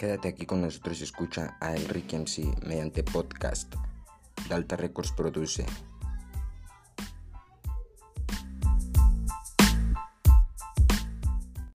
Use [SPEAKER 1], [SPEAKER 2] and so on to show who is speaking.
[SPEAKER 1] Quédate aquí con nosotros y escucha a Enrique MC mediante podcast. Dalta Records produce.